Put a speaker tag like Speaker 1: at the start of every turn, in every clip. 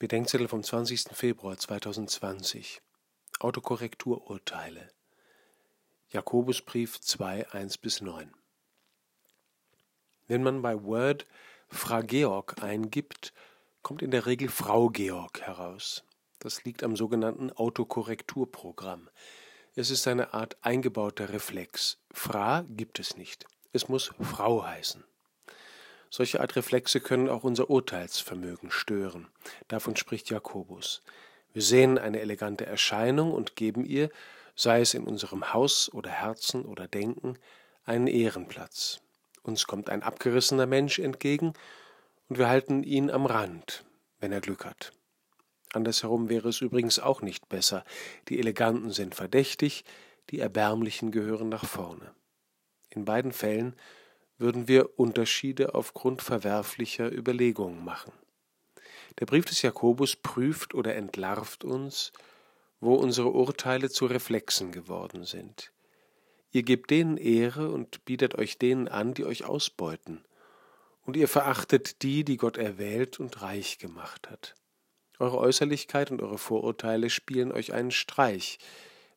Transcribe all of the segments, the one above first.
Speaker 1: Bedenkzettel vom 20. Februar 2020. Autokorrektururteile. Jakobusbrief 2, 1 bis 9. Wenn man bei Word Fra Georg eingibt, kommt in der Regel Frau Georg heraus. Das liegt am sogenannten Autokorrekturprogramm. Es ist eine Art eingebauter Reflex. Fra gibt es nicht. Es muss Frau heißen. Solche Art Reflexe können auch unser Urteilsvermögen stören. Davon spricht Jakobus. Wir sehen eine elegante Erscheinung und geben ihr, sei es in unserem Haus oder Herzen oder Denken, einen Ehrenplatz. Uns kommt ein abgerissener Mensch entgegen und wir halten ihn am Rand, wenn er Glück hat. Andersherum wäre es übrigens auch nicht besser. Die Eleganten sind verdächtig, die Erbärmlichen gehören nach vorne. In beiden Fällen würden wir Unterschiede aufgrund verwerflicher Überlegungen machen. Der Brief des Jakobus prüft oder entlarvt uns, wo unsere Urteile zu Reflexen geworden sind. Ihr gebt denen Ehre und bietet euch denen an, die euch ausbeuten, und ihr verachtet die, die Gott erwählt und reich gemacht hat. Eure Äußerlichkeit und eure Vorurteile spielen euch einen Streich,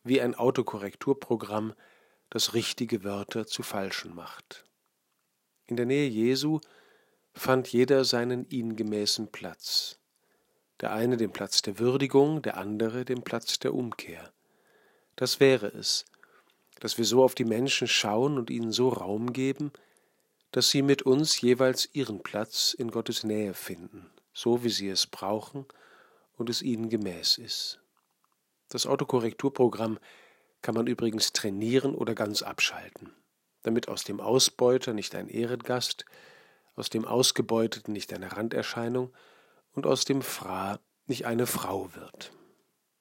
Speaker 1: wie ein Autokorrekturprogramm, das richtige Wörter zu falschen macht. In der Nähe Jesu fand jeder seinen ihm gemäßen Platz. Der eine den Platz der Würdigung, der andere den Platz der Umkehr. Das wäre es, dass wir so auf die Menschen schauen und ihnen so Raum geben, dass sie mit uns jeweils ihren Platz in Gottes Nähe finden, so wie sie es brauchen und es ihnen gemäß ist. Das Autokorrekturprogramm kann man übrigens trainieren oder ganz abschalten damit aus dem Ausbeuter nicht ein Ehrengast, aus dem Ausgebeuteten nicht eine Randerscheinung und aus dem Fra nicht eine Frau wird.